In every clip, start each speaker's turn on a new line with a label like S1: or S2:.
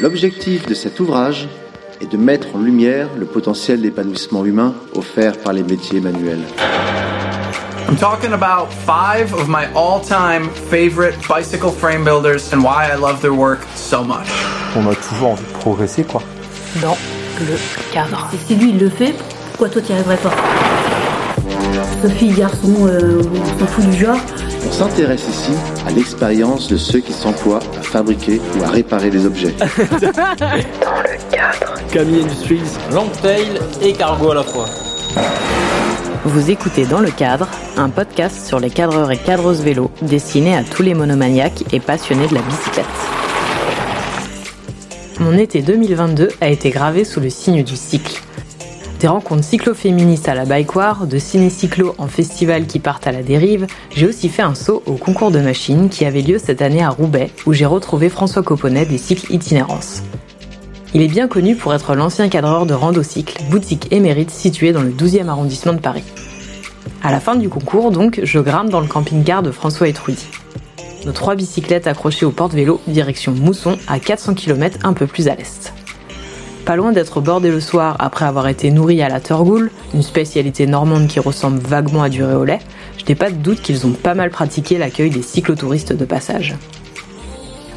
S1: L'objectif de cet ouvrage est de mettre en lumière le potentiel d'épanouissement humain offert par les métiers manuels.
S2: I'm talking about five of my all-time favorite bicycle frame builders and why I love their work so much.
S3: On a toujours envie de progresser, quoi.
S4: Dans le cadre.
S5: Et si lui il le fait, pourquoi toi t'y arriverais pas? Sophie, garçon, euh, on s'en fout du genre.
S1: On s'intéresse ici à l'expérience de ceux qui s'emploient à fabriquer ou à réparer des objets.
S6: Camille Industries, Longtail et Cargo à la fois.
S4: Vous écoutez Dans le cadre, un podcast sur les cadreurs et cadreuses vélo destiné à tous les monomaniaques et passionnés de la bicyclette. Mon été 2022 a été gravé sous le signe du cycle. Des rencontres cyclo-féministes à la Baïkoire, de ciné-cyclo en festival qui partent à la dérive, j'ai aussi fait un saut au concours de machines qui avait lieu cette année à Roubaix, où j'ai retrouvé François Coponnet des cycles itinérance. Il est bien connu pour être l'ancien cadreur de Randocycle, boutique émérite située dans le 12e arrondissement de Paris. À la fin du concours, donc, je grimpe dans le camping-car de François et Trudy. Nos trois bicyclettes accrochées au porte-vélo, direction Mousson, à 400 km un peu plus à l'est. Pas loin d'être bordé le soir après avoir été nourri à la Turgoule, une spécialité normande qui ressemble vaguement à du réolais, je n'ai pas de doute qu'ils ont pas mal pratiqué l'accueil des cyclotouristes de passage.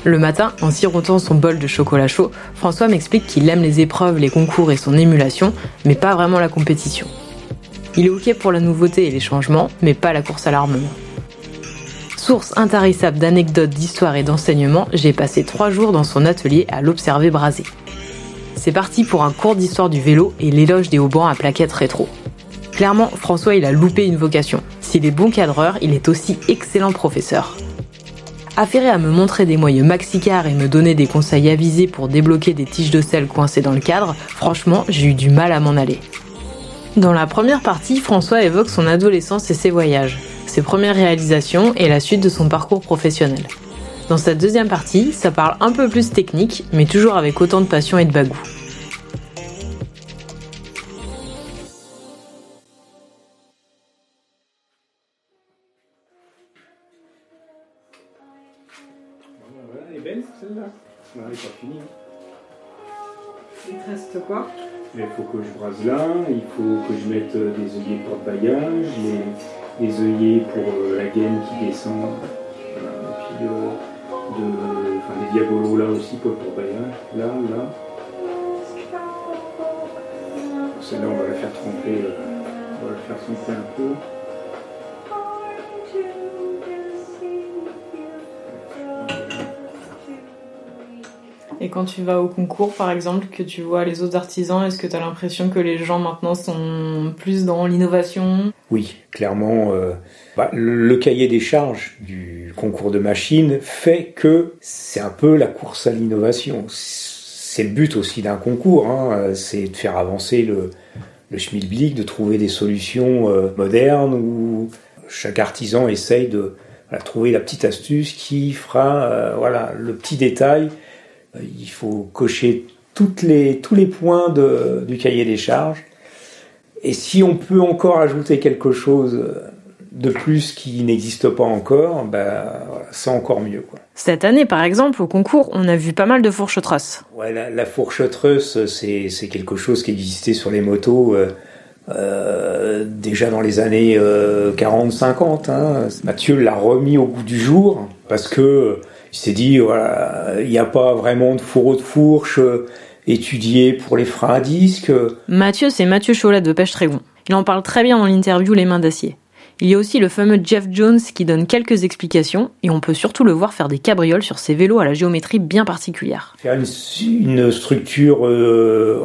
S4: Le matin, en sirotant son bol de chocolat chaud, François m'explique qu'il aime les épreuves, les concours et son émulation, mais pas vraiment la compétition. Il est ok pour la nouveauté et les changements, mais pas la course à l'armement. Source intarissable d'anecdotes, d'histoires et d'enseignements, j'ai passé trois jours dans son atelier à l'observer braser. C'est parti pour un cours d'histoire du vélo et l'éloge des haubans à plaquettes rétro. Clairement, François, il a loupé une vocation. S'il est bon cadreur, il est aussi excellent professeur. Affairé à me montrer des moyeux maxicars et me donner des conseils avisés pour débloquer des tiges de sel coincées dans le cadre, franchement, j'ai eu du mal à m'en aller. Dans la première partie, François évoque son adolescence et ses voyages, ses premières réalisations et la suite de son parcours professionnel. Dans cette deuxième partie, ça parle un peu plus technique, mais toujours avec autant de passion et de bagou.
S7: Belle celle-là Non, elle n'est pas finie.
S4: Il te reste quoi
S7: il faut que je brase là, il faut que je mette euh, des œillets porte-bagages, des, des œillets pour euh, la gaine qui descend. Voilà. Et puis euh, de, enfin, des diabolos là aussi pour le porte-bagages. Là, là. Celle-là, on va la faire tremper, euh, on va la faire tremper un peu.
S8: Et quand tu vas au concours, par exemple, que tu vois les autres artisans, est-ce que tu as l'impression que les gens maintenant sont plus dans l'innovation?
S7: Oui, clairement, euh, bah, le, cahier des charges du concours de machines fait que c'est un peu la course à l'innovation. C'est le but aussi d'un concours, hein, c'est de faire avancer le, le schmilblick, de trouver des solutions euh, modernes où chaque artisan essaye de trouver la petite astuce qui fera euh, voilà, le petit détail. Euh, Il faut cocher toutes les, tous les points de, du cahier des charges. Et si on peut encore ajouter quelque chose de plus qui n'existe pas encore, bah, voilà, c'est encore mieux. Quoi.
S8: Cette année, par exemple, au concours, on a vu pas mal de fourches trosses.
S7: Ouais, la, la fourchetreuse, c'est, c'est quelque chose qui existait sur les motos euh, euh, déjà dans les années euh, 40-50. Hein. Mathieu l'a remis au goût du jour parce que il s'est dit voilà, il n'y a pas vraiment de fourreau de fourche euh, étudié pour les freins à disque.
S8: Mathieu, c'est Mathieu Cholet de Pêche Trégon. Il en parle très bien dans l'interview Les Mains d'Acier. Il y a aussi le fameux Jeff Jones qui donne quelques explications et on peut surtout le voir faire des cabrioles sur ses vélos à la géométrie bien particulière.
S7: Faire une, une structure, euh,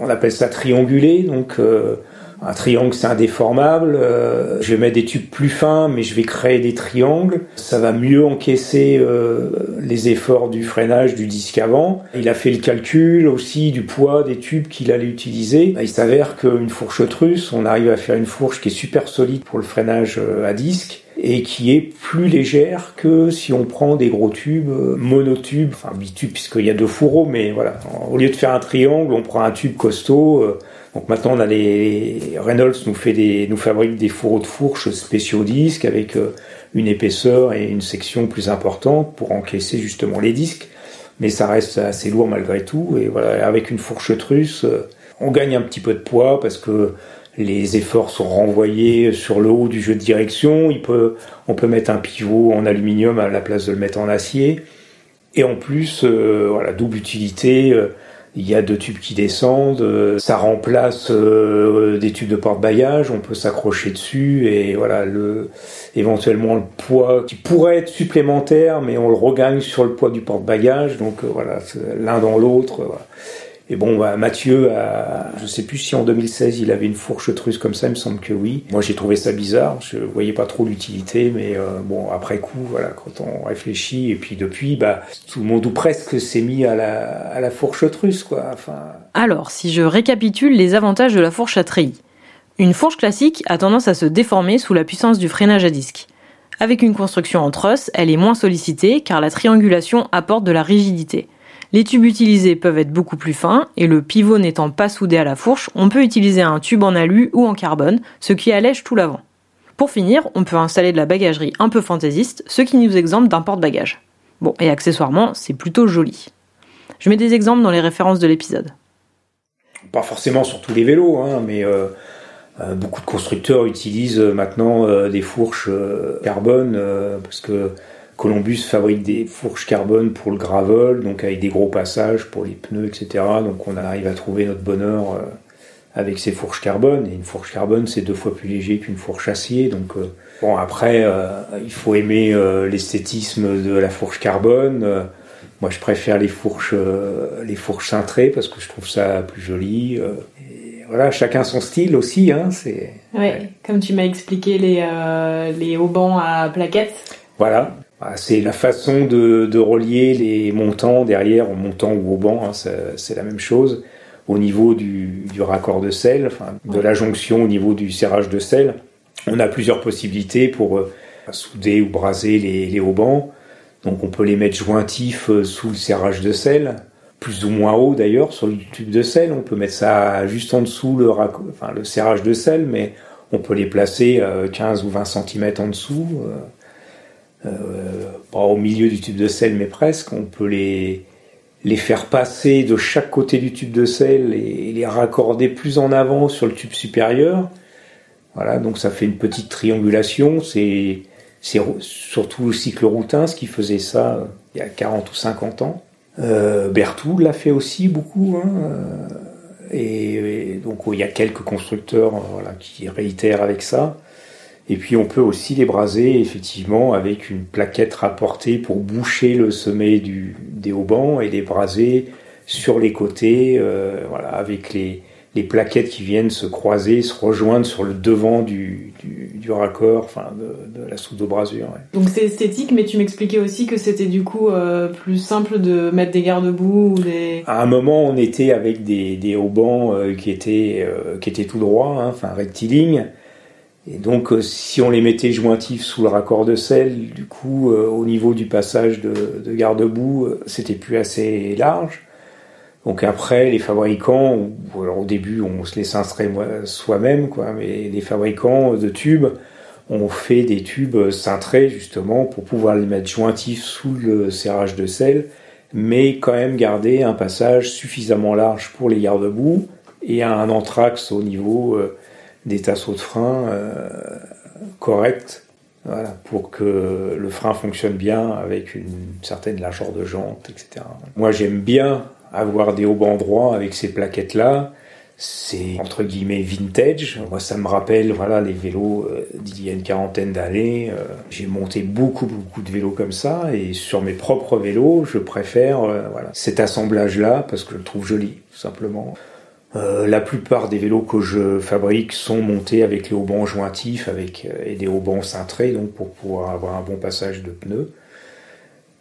S7: on appelle ça triangulée, donc euh, un triangle c'est indéformable. Euh, je vais mettre des tubes plus fins, mais je vais créer des triangles. Ça va mieux encaisser euh, les efforts du freinage du disque avant. Il a fait le calcul aussi du poids des tubes qu'il allait utiliser. Il s'avère qu'une fourche russe, on arrive à faire une fourche qui est super solide pour le freinage euh, à disque et qui est plus légère que si on prend des gros tubes, euh, monotubes, enfin bitubes puisqu'il y a deux fourreaux, mais voilà. Au lieu de faire un triangle, on prend un tube costaud. Euh, maintenant, Reynolds nous fait nous fabrique des fourreaux de fourche spéciaux disques avec euh, une épaisseur et une section plus importante pour encaisser justement les disques. mais ça reste assez lourd malgré tout. Et voilà, avec une fourche trusse, on gagne un petit peu de poids parce que les efforts sont renvoyés sur le haut du jeu de direction. Il peut, on peut mettre un pivot en aluminium à la place de le mettre en acier. Et en plus, euh, voilà, double utilité. Euh, il y a deux tubes qui descendent, euh, ça remplace des tubes de porte-bagages, on peut s'accrocher dessus et voilà le éventuellement le poids qui pourrait être supplémentaire, mais on le regagne sur le poids du porte-bagages, donc voilà l'un dans l'autre. Et bon, bah, Mathieu, a, je sais plus si en 2016 il avait une fourche trusse comme ça, il me semble que oui. Moi j'ai trouvé ça bizarre, je voyais pas trop l'utilité, mais euh, bon, après coup, voilà, quand on réfléchit, et puis depuis, bah, tout le monde ou presque s'est mis à la, fourche trusse, quoi.
S8: Alors, si je récapitule les avantages de la fourche à treillis. Une fourche classique a tendance à se déformer sous la puissance du freinage à disque. Avec une construction en truss, elle est moins sollicitée car la triangulation apporte de la rigidité. Les tubes utilisés peuvent être beaucoup plus fins et le pivot n'étant pas soudé à la fourche, on peut utiliser un tube en alu ou en carbone, ce qui allège tout l'avant. Pour finir, on peut installer de la bagagerie un peu fantaisiste, ce qui nous exempte d'un porte-bagages. Bon, et accessoirement, c'est plutôt joli. Je mets des exemples dans les références de l'épisode.
S7: Pas forcément sur tous les vélos, hein, mais euh, euh, beaucoup de constructeurs utilisent maintenant euh, des fourches carbone parce que Columbus fabrique des fourches carbone pour le gravel, donc avec des gros passages pour les pneus, etc. Donc on arrive à trouver notre bonheur euh, avec ces fourches carbone. Et une fourche carbone, c'est deux fois plus léger qu'une fourche acier. Donc euh, bon, après, euh, il faut aimer l'esthétisme de la fourche carbone. moi, je préfère les fourches, les fourches cintrées parce que je trouve ça plus joli. Et voilà, chacun son style aussi. Hein, c'est.
S8: Ouais, comme tu m'as expliqué les les haubans à plaquettes.
S7: Voilà, bah, c'est la façon de, relier les montants derrière, en montant ou au banc, hein, c'est la même chose. Au niveau du, raccord de sel, de la jonction au niveau du serrage de sel, on a plusieurs possibilités pour euh, souder ou braser les, les haubans. Donc on peut les mettre jointifs euh, sous le serrage de sel, plus ou moins haut d'ailleurs sur le tube de sel. On peut mettre ça juste en dessous le, enfin, le serrage de sel, mais on peut les placer 15 euh, ou 20 cm en dessous. Euh, pas au milieu du tube de sel, mais presque. On peut les, les faire passer de chaque côté du tube de sel et, les raccorder plus en avant sur le tube supérieur. Voilà, donc ça fait une petite triangulation. C'est surtout le cycle routin ce qui faisait ça euh, il y a 40 ou 50 ans. Euh, Berthoud l'a fait aussi beaucoup. Hein, euh, et, donc il y a quelques constructeurs voilà, qui réitèrent avec ça. Et puis on peut aussi les braser effectivement avec une plaquette rapportée pour boucher le sommet du, des haubans et les braser sur les côtés, euh, voilà, avec les, les, plaquettes qui viennent se croiser, se rejoindre sur le devant du, du, du raccord, enfin de, de la soude de brasure. Ouais.
S8: Donc c'est esthétique, mais tu m'expliquais aussi que c'était du coup euh, plus simple de mettre des garde-boue ou des.
S7: À un moment, on était avec des, des haubans euh, qui étaient qui étaient tout droits, hein, enfin rectilignes. Et donc, euh, si on les mettait jointifs sous le raccord de sel, du coup, euh, au niveau du passage de, de garde-boue, euh, c'était plus assez large. Donc après, les fabricants, alors au début, on se les cincerait soi-même, quoi, mais les fabricants de tubes ont fait des tubes cintrés justement pour pouvoir les mettre jointifs sous le serrage de sel, mais quand même garder un passage suffisamment large pour les garde-boue et un anthrax au niveau des tasseaux de frein euh, corrects voilà, pour que le frein fonctionne bien avec une certaine largeur de jante, etc. Moi, j'aime bien avoir des haubans droits avec ces plaquettes-là. C'est entre guillemets vintage. Moi, ça me rappelle voilà les vélos euh, d'il y a une quarantaine d'années. Euh, j'ai monté beaucoup beaucoup de vélos comme ça et sur mes propres vélos, je préfère voilà cet assemblage-là parce que je le trouve joli, tout simplement. Euh, la plupart des vélos que je fabrique sont montés avec les haubans jointifs avec, euh, et des haubans cintrés, donc pour pouvoir avoir un bon passage de pneus.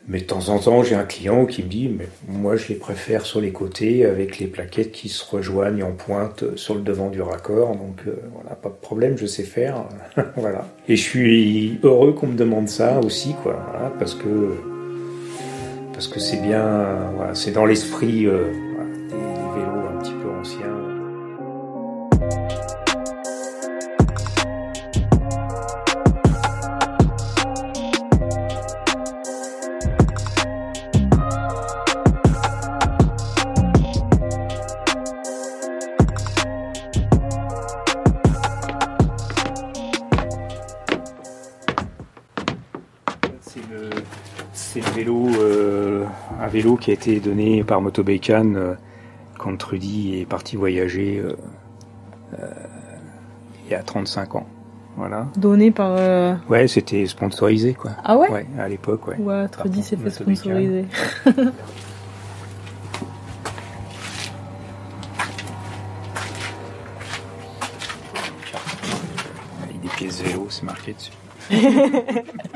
S7: Mais de temps en temps, j'ai un client qui me dit, moi je les préfère sur les côtés avec les plaquettes qui se rejoignent en pointe sur le devant du raccord. Donc euh, voilà, pas de problème, je sais faire. voilà. Et je suis heureux qu'on me demande ça aussi, quoi. Parce que parce que c'est bien, c'est dans l'esprit. Vélo qui a été donné par Motobécan euh, quand Trudy est parti voyager euh, euh, il y a 35 ans. Voilà.
S8: Donné par. euh,
S7: Ouais, c'était sponsorisé quoi.
S8: Ah ouais
S7: Ouais, à l'époque, ouais.
S8: Ouais, Trudy s'est fait sponsoriser.
S7: Avec des pièces vélo, c'est marqué dessus.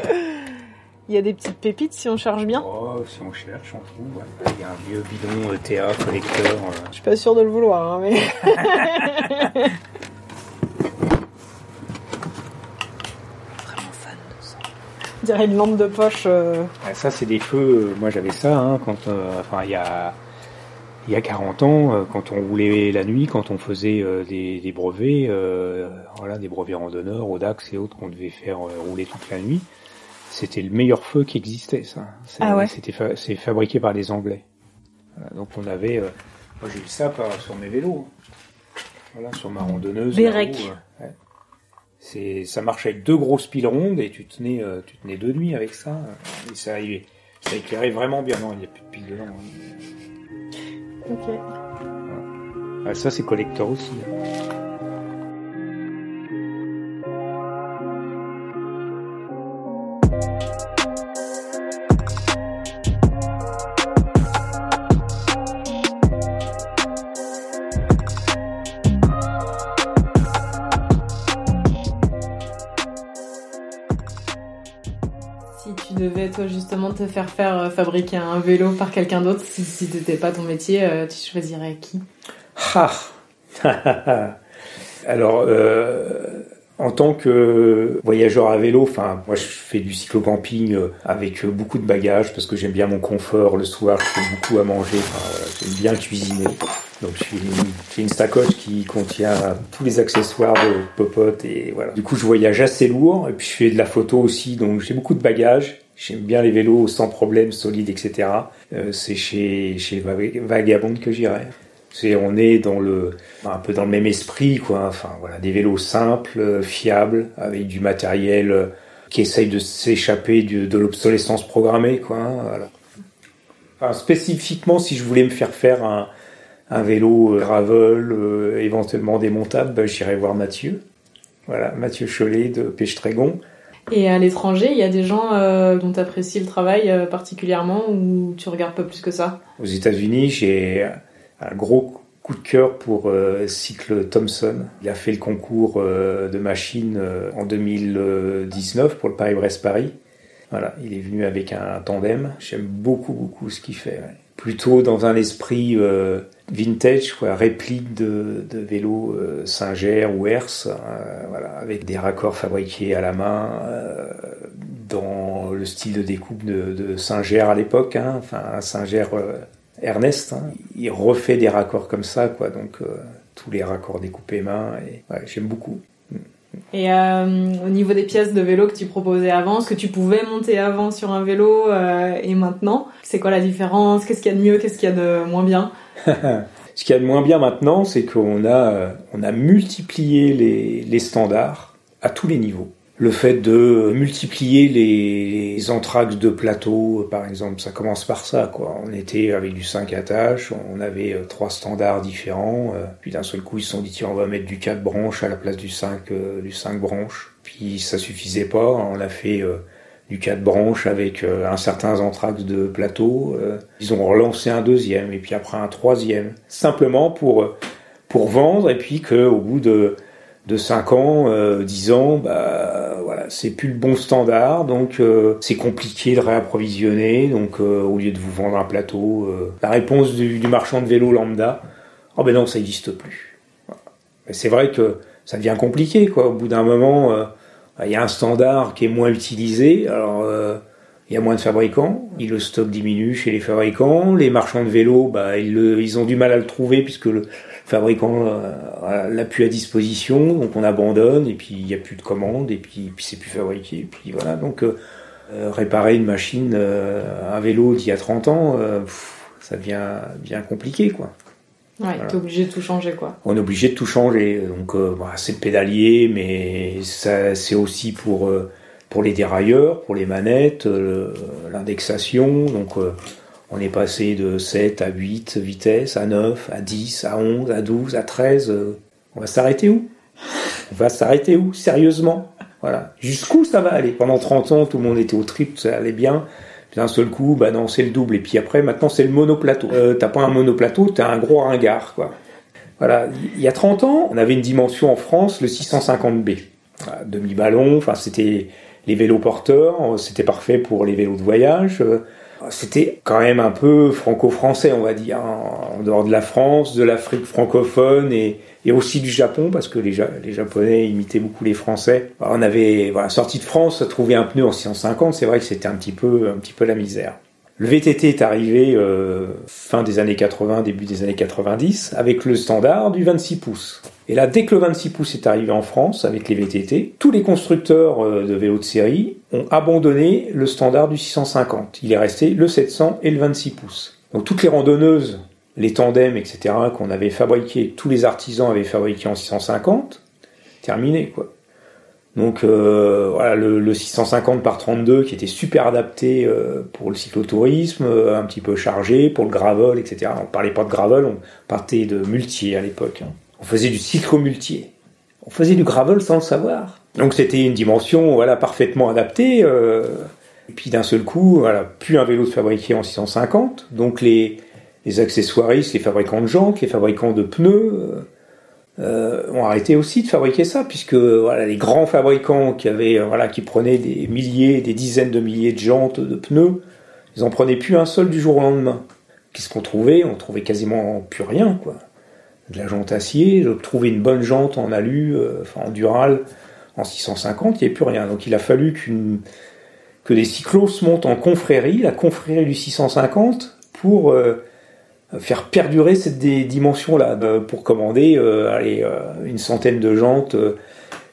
S8: Il y a des petites pépites si on charge bien.
S7: Oh, si on cherche, on trouve. ouais. Il y a un vieux bidon ETA collecteur. euh,
S8: Je suis pas sûre de le vouloir, hein, mais.
S4: Vraiment fan de ça.
S8: On dirait une lampe de poche. euh,
S7: Ah, Ça, c'est des feux. euh, Moi, j'avais ça hein, quand, euh, enfin, il y a, il y a 40 ans, quand on roulait la nuit, quand on faisait euh, des, des brevets, euh, voilà, des brevets randonneurs, au Dax et autres qu'on devait faire euh, rouler toute la nuit. C'était le meilleur feu qui existait, ça.
S8: Ah ouais
S7: C'était fa- c'est fabriqué par les Anglais. Voilà, donc on avait, euh, moi j'ai eu ça par, sur mes vélos. hein. Voilà, sur ma rondonneuse.
S8: Vérec.
S7: là-haut, euh, ouais. C'est, ça marche avec deux grosses piles rondes et tu tenais, euh, tu tenais deux nuits avec ça. Et ça, il- ça éclairait vraiment bien. Non, il n'y a plus de piles dedans. hein.
S8: Ok.
S7: Ah, ça, c'est collector aussi. hein.
S8: Justement, te faire faire euh, fabriquer un vélo par quelqu'un d'autre, si, si c'était pas ton métier, euh, tu choisirais qui?
S7: Alors, euh, en tant que voyageur à vélo, enfin, moi je fais du cyclocamping avec beaucoup de bagages parce que j'aime bien mon confort. Le soir, je fais beaucoup à manger. Enfin, j'aime bien cuisiner. Donc, j'ai une, une sacoche qui contient tous les accessoires de popote et voilà. Du coup, je voyage assez lourd et puis je fais de la photo aussi. Donc, j'ai beaucoup de bagages. J'aime bien les vélos sans problème, solides, etc. Euh, c'est chez, chez Vag- Vagabond que j'irai. C'est, on est dans le, un peu dans le même esprit, quoi. Enfin, voilà, des vélos simples, fiables, avec du matériel euh, qui essaye de s'échapper de l'obsolescence programmée, quoi. hein, voilà. Spécifiquement, si je voulais me faire faire un, un vélo euh, gravel, éventuellement démontable, ben, j'irais voir Mathieu. Voilà, Mathieu Cholet de Pêche-Trégon.
S8: Et à l'étranger, il y a des gens euh, dont tu apprécies le travail euh, particulièrement ou tu regardes pas plus que ça?
S7: Aux États-Unis, j'ai un gros coup de cœur pour euh, Cycle Thompson. Il a fait le concours de machines en 2019 pour le Paris-Brest-Paris. Voilà, il est venu avec un tandem. J'aime beaucoup, beaucoup ce qu'il fait. Plutôt dans un esprit vintage, quoi, réplique de, de vélo euh, Singer ou Hertz, euh, voilà, avec des raccords fabriqués à la main, euh, dans le style de découpe de, de Singer à l'époque, hein, enfin Singer euh, Ernest, hein. il refait des raccords comme ça, quoi, donc euh, tous les raccords découpés main, et j'aime beaucoup.
S8: Et euh, au niveau des pièces de vélo que tu proposais avant, ce que tu pouvais monter avant sur un vélo euh, et maintenant, c'est quoi la différence? Qu'est-ce qu'il y a de mieux? Qu'est-ce qu'il y a de moins bien?
S7: Ce qu'il y a de moins bien maintenant, c'est qu'on a, euh, on a multiplié les, les standards à tous les niveaux. Le fait de multiplier les, les entr'axes de plateau, par exemple, ça commence par ça. Quoi. On était avec du 5 attaches, on avait euh, trois standards différents. euh, puis d'un seul coup, ils se sont dit tiens, on va mettre du 4 branches à la place du 5, euh, du 5 branches. Puis ça suffisait pas, on a fait du 4 branches avec un certain entraxes de plateau. ils ont relancé un deuxième et puis après un troisième. Simplement pour, pour vendre et puis qu'au bout de, de 5 ans, euh, 10 ans, bah, voilà, c'est plus le bon standard. Donc euh, c'est compliqué de réapprovisionner. Donc euh, au lieu de vous vendre un plateau, euh, la réponse du, du marchand de vélo lambda, oh ben non, ça n'existe plus. C'est vrai que ça devient compliqué. Quoi. Au bout d'un moment... euh, il y a un standard qui est moins utilisé, alors euh, il y a moins de fabricants, et le stock diminue chez les fabricants, les marchands de vélos, bah, ils, le- ils ont du mal à le trouver puisque le fabricant euh, l'a plus à disposition, donc on abandonne, et puis il n'y a plus de commandes, et puis, puis c'est plus fabriqué, et puis voilà, donc euh, euh, réparer une machine, euh, un vélo d'il y a 30 ans, euh, pff, ça devient bien compliqué, quoi.
S8: Ouais,
S7: Voilà.
S8: t'es obligé de tout changer quoi.
S7: On est obligé de tout changer. Donc, bah, c'est le pédalier, mais ça, c'est aussi pour pour les dérailleurs, pour les manettes, l'indexation. Donc on est passé de 7 à 8 vitesses, à 9, à 10, à 11, à 12, à 13. On va s'arrêter où? On va s'arrêter où? Sérieusement? Voilà. Jusqu'où ça va aller? Pendant 30 ans, tout le monde était au trip, ça allait bien. Puis d'un seul coup, bah non, c'est le double. Et puis après, maintenant, c'est le monoplateau. Euh, t'as pas un monoplateau, t'as un gros ringard, quoi. Voilà. Il y a 30 ans, on avait une dimension en France, le 650B. Demi-ballon, enfin, c'était les vélos porteurs, c'était parfait pour les vélos de voyage. C'était quand même un peu franco-français, on va dire, hein, en dehors de la France, de l'Afrique francophone et, aussi du Japon, parce que les, Japonais imitaient beaucoup les Français. On avait, voilà, sorti de France, trouvé un pneu en 650, c'est vrai que c'était un petit peu, un petit peu la misère. Le VTT est arrivé euh, fin des années 80, début des années 90, avec le standard du 26 pouces. Et là, dès que le 26 pouces est arrivé en France avec les VTT, tous les constructeurs euh, de vélos de série ont abandonné le standard du 650. Il est resté le 700 et le 26 pouces. Donc toutes les randonneuses, les tandems, etc., qu'on avait fabriqués, tous les artisans avaient fabriqué en 650, terminé quoi. Donc euh, voilà, le, 650 par 32 qui était super adapté euh, pour le cyclotourisme, euh, un petit peu chargé pour le gravel, etc. On parlait pas de gravel, on partait de multier à l'époque. Hein. On faisait du cyclo-multier. On faisait du gravel sans le savoir. Donc c'était une dimension voilà parfaitement adaptée. et puis d'un seul coup, voilà, plus un vélo de fabriqué en 650. Donc les, les accessoiristes, les fabricants de jantes, les fabricants de pneus euh, ont arrêté aussi de fabriquer ça, puisque voilà, les grands fabricants qui avaient, euh, voilà, qui prenaient des milliers, des dizaines de milliers de jantes, de pneus, ils en prenaient plus un seul du jour au lendemain. Qu'est-ce qu'on trouvait? On trouvait quasiment plus rien, quoi. De la jante acier, trouver une bonne jante en alu, euh, enfin en dural, en 650, il n'y avait plus rien. Donc il a fallu que des cyclos montent en confrérie, la confrérie du 650, pour euh, faire perdurer cette dimension-là euh, pour commander euh, euh, une centaine de jantes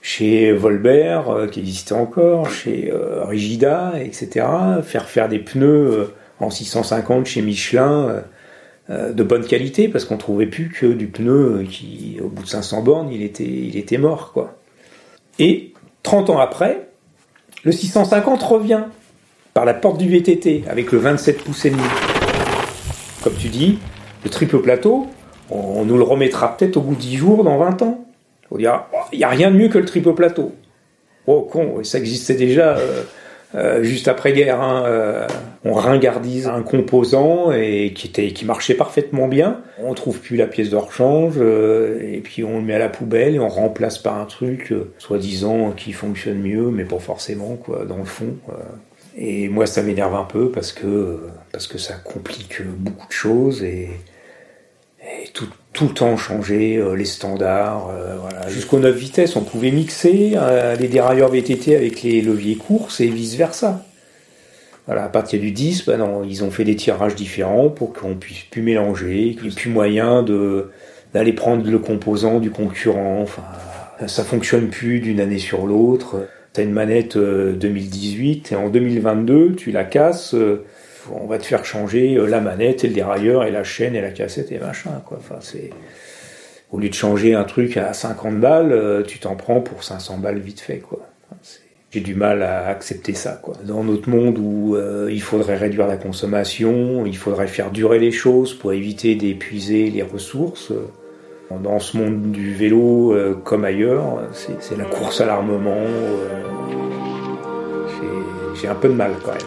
S7: chez Volbert, qui existait encore, chez Rigida, etc. Faire faire des pneus en 650 chez Michelin de bonne qualité, parce qu'on trouvait plus que du pneu qui, au bout de 500 bornes, il était, il était mort, quoi. Et 30 ans après, le 650 revient par la porte du VTT avec le 27 pouces et demi tu dis, le triple plateau, on, nous le remettra peut-être au bout de 10 jours, dans 20 ans. Il n'y a rien de mieux que le triple plateau. Oh con, ça existait déjà euh, euh, juste après-guerre. Hein, euh, on ringardise un composant et qui, était, qui marchait parfaitement bien. On trouve plus la pièce de rechange et puis on le met à la poubelle et on remplace par un truc soi-disant qui fonctionne mieux, mais pas forcément quoi, dans le fond. Et moi, ça m'énerve un peu parce que, parce que ça complique beaucoup de choses et, tout, tout, le temps changer euh, les standards. Euh, voilà. Jusqu'aux 9 vitesses, on pouvait mixer euh, les dérailleurs VTT avec les leviers courses et vice-versa. Voilà, à partir du 10, ben non, ils ont fait des tirages différents pour qu'on puisse plus mélanger, qu'il n'y ait plus moyen de, d'aller prendre le composant du concurrent. Enfin, ça fonctionne plus d'une année sur l'autre tu une manette 2018 euh, et en 2022, tu la casses, euh, on va te faire changer euh, la manette et le dérailleur et la chaîne et la cassette et machin. Quoi. Enfin, c'est... Au lieu de changer un truc à 50 balles, tu t'en prends pour 500 balles vite fait. Quoi. J'ai du mal à accepter ça. Quoi. Dans notre monde où il faudrait réduire la consommation, il faudrait faire durer les choses pour éviter d'épuiser les ressources, dans ce monde du vélo, euh, comme ailleurs, c'est la course à l'armement. Euh, j'ai un peu de mal quand même.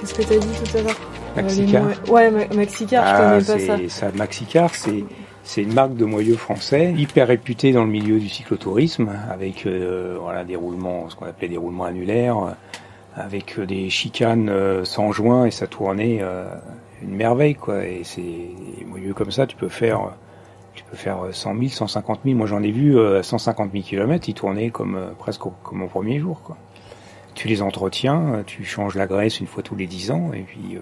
S8: Qu'est-ce que t'as dit tout à l'heure?
S7: Maxicar?
S8: Ouais, Maxicar, je connais pas
S7: ça. ça Maxicar, c'est c'est une marque de moyeu français, hyper réputée dans le milieu du cyclotourisme, avec euh, voilà, des roulements, ce qu'on appelait des roulements annulaires, euh, avec euh, des chicanes sans joint et ça tournait une merveille quoi. Et c'est moyeux comme ça, tu peux faire, tu peux faire 100 000, 150 000. Moi j'en ai vu à 150 000 km, ils tournaient comme presque comme au premier jour quoi. Tu les entretiens, tu changes la graisse une fois tous les 10 ans et puis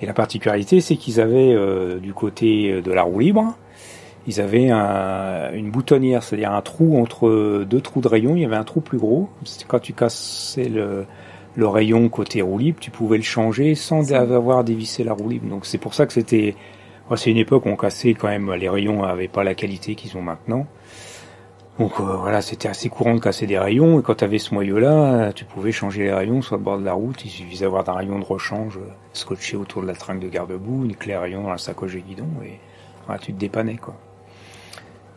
S7: et la particularité, c'est qu'ils avaient euh, du côté de la roue libre ils avaient un, une boutonnière, c'est-à-dire un trou entre deux trous de rayon. Il y avait un trou plus gros. C'était quand tu cassais le, le rayon côté roue libre, tu pouvais le changer sans avoir à dévisser la roue libre. Donc c'est pour ça que c'était, c'est une époque où on cassait quand même, les rayons n'avaient pas la qualité qu'ils ont maintenant. Donc euh, voilà, c'était assez courant de casser des rayons, et quand tu avais ce moyeu-là, tu pouvais changer les rayons sur le bord de la route, il suffisait d'avoir un rayon de rechange euh, scotché autour de la tringle de garde-boue, une clé rayon dans la sacoche de guidon, et voilà, tu te dépannais quoi.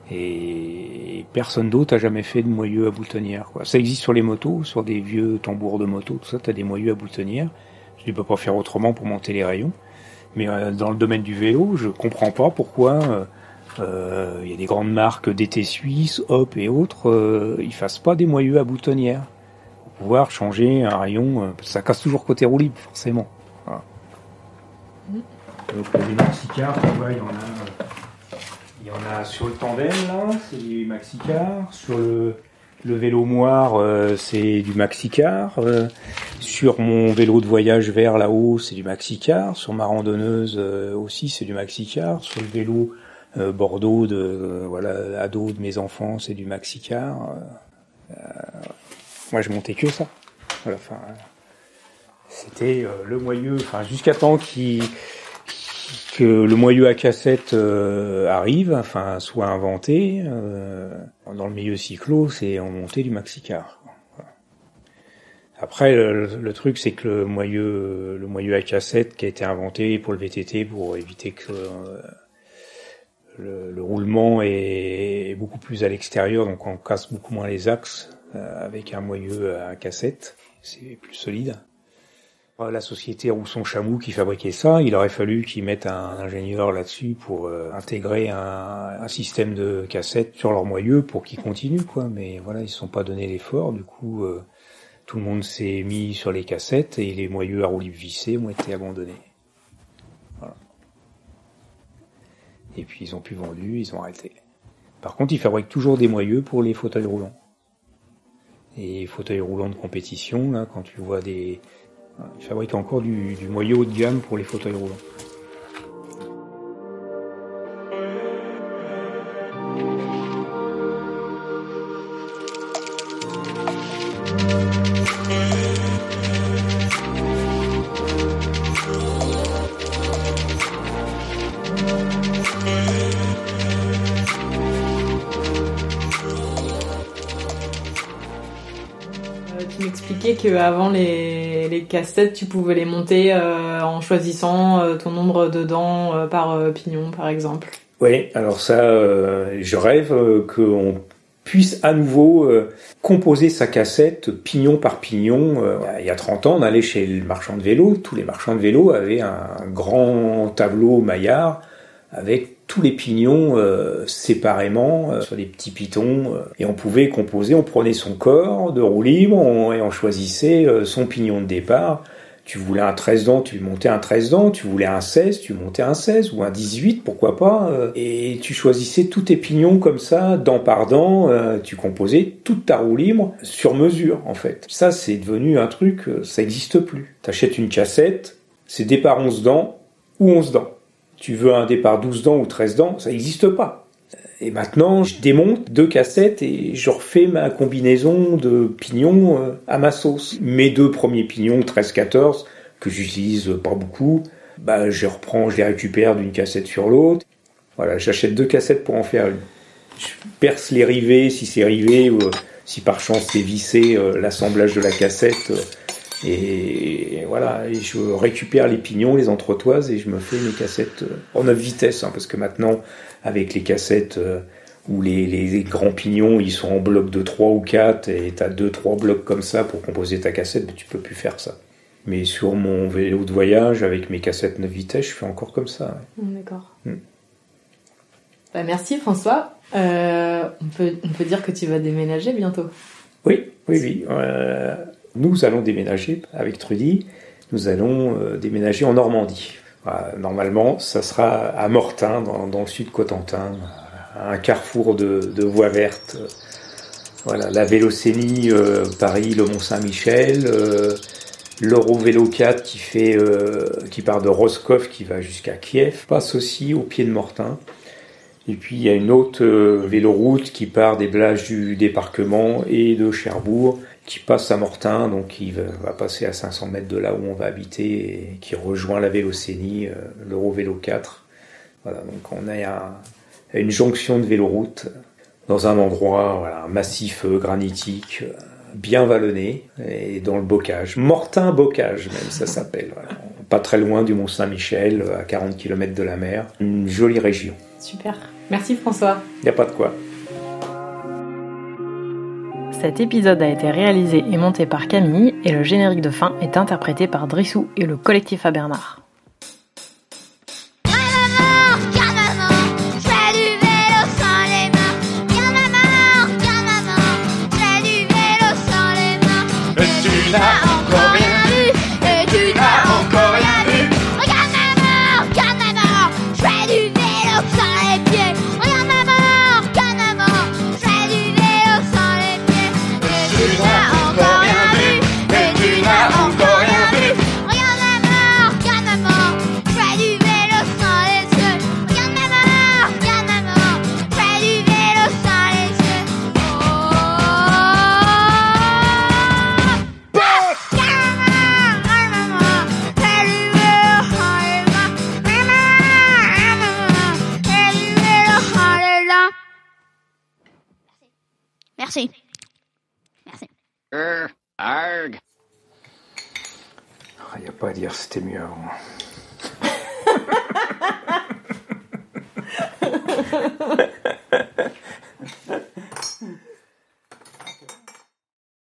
S7: Et personne d'autre a jamais fait de moyeu à boutonnière. Quoi. Ça existe sur les motos, sur des vieux tambours de moto, tout ça, tu des moyeux à boutonnière. Tu peux pas faire autrement pour monter les rayons. Mais euh, dans le domaine du vélo, je comprends pas pourquoi euh, il y a des grandes marques d'été suisse, Hop et autres, euh, ils fassent pas des moyeux à boutonnière pour pouvoir changer un rayon. Euh, ça casse toujours côté roue forcément. Donc il y en a, il y en a sur le tandem là, c'est du Maxicar. Sur le, vélo moire, euh, c'est du Maxicar. Euh, sur mon vélo de voyage vert là-haut, c'est du Maxicar. Sur ma randonneuse euh, aussi, c'est du Maxicar. Sur le vélo euh, Bordeaux de euh, voilà ado de mes enfants, c'est du Maxicar. Euh, moi, je montais que ça. Voilà, enfin, c'était le moyeu. Enfin, jusqu'à temps qui que le moyeu à cassette arrive, enfin soit inventé. dans le milieu cyclo, c'est en montée du Maxicar. Après, le, le truc, c'est que le moyeu, le moyeu à cassette qui a été inventé pour le VTT pour éviter que le, le, roulement est, beaucoup plus à l'extérieur, donc on casse beaucoup moins les axes euh, avec un moyeu à cassette, c'est plus solide. La société Rousson Chamou qui fabriquait ça, il aurait fallu qu'ils mettent un ingénieur là-dessus pour euh, intégrer un, système de cassette sur leur moyeu pour qu'ils continuent quoi. Mais voilà, ils se sont pas donné l'effort, du coup euh, tout le monde s'est mis sur les cassettes et les moyeux à roue libre vissés ont été abandonnés. Et puis ils ont plus vendu, ils ont arrêté. Par contre, ils fabriquent toujours des moyeux pour les fauteuils roulants. Et fauteuils roulants de compétition, là, quand tu vois des... Ils fabriquent encore du, du moyeu haut de gamme pour les fauteuils roulants.
S8: Avant les, les, cassettes, tu pouvais les monter euh, en choisissant euh, ton nombre de dents euh, par pignon, par exemple.
S7: Oui, alors ça, je rêve qu'on puisse à nouveau composer sa cassette pignon par pignon. il y a 30 ans, on allait chez le marchand de vélo. Tous les marchands de vélo avaient un grand tableau maillard avec tous les pignons euh, séparément euh, sur des petits pitons euh, et on pouvait composer, on prenait son corps de roue libre on, et on choisissait son pignon de départ. Tu voulais un 13 dents, tu montais un 13 dents, tu voulais un 16, tu montais un 16 ou un 18, pourquoi pas. et tu choisissais tous tes pignons comme ça, dent par dent, tu composais toute ta roue libre sur mesure en fait. Ça c'est devenu un truc, ça n'existe plus. T'achètes une cassette, c'est départ 11 dents ou 11 dents tu veux un départ 12 dents ou 13 dents, ça n'existe pas. Et maintenant, je démonte deux cassettes et je refais ma combinaison de pignons euh, à ma sauce. Mes deux premiers pignons 13-14, que j'utilise pas beaucoup, bah, je reprends, je les récupère d'une cassette sur l'autre. Voilà, j'achète deux cassettes pour en faire une. Je perce les rivets si c'est rivé ou euh, si par chance c'est vissé, euh, l'assemblage de la cassette et voilà, et je récupère les pignons, les entretoises et je me fais mes cassettes euh, en 9 vitesses, hein, parce que maintenant, avec les cassettes euh, où les, les, grands pignons, ils sont en bloc de 3 ou 4 et tu as 2-3 blocs comme ça pour composer ta cassette, mais tu peux plus faire ça. Mais sur mon vélo de voyage, avec mes cassettes 9 vitesses, je fais encore comme ça.
S8: D'accord. Hmm. Bah, merci François. Euh, on, peut, on peut dire que tu vas déménager bientôt.
S7: Oui, oui, oui. Euh, nous allons déménager avec Trudy, nous allons euh, déménager en Normandie. normalement, ça sera à Mortain, dans, le sud Cotentin, un carrefour de, voies vertes. Voilà, la Vélocénie, euh, Paris, le Mont-Saint-Michel, euh, l'Eurovélo 4 qui fait, qui part de Roscoff, qui va jusqu'à Kiev, passe aussi au pied de Mortain. Et puis il y a une autre euh, véloroute qui part des plages du débarquement et de Cherbourg, qui passe à Mortain, donc il va, passer à 500 mètres de là où on va habiter et qui rejoint la Vélocénie, euh, l'Eurovélo 4. Voilà, donc on est à, une jonction de véloroute dans un endroit voilà, un massif euh, granitique, euh, bien vallonné et dans le bocage. Mortain Bocage même ça s'appelle. voilà. Pas très loin du Mont Saint-Michel, à 40 km de la mer. Une jolie région.
S8: Super. Merci François.
S7: Il n'y a pas de quoi.
S8: Cet épisode a été réalisé et monté par Camille et le générique de fin est interprété par Drissou et le collectif à Bernard.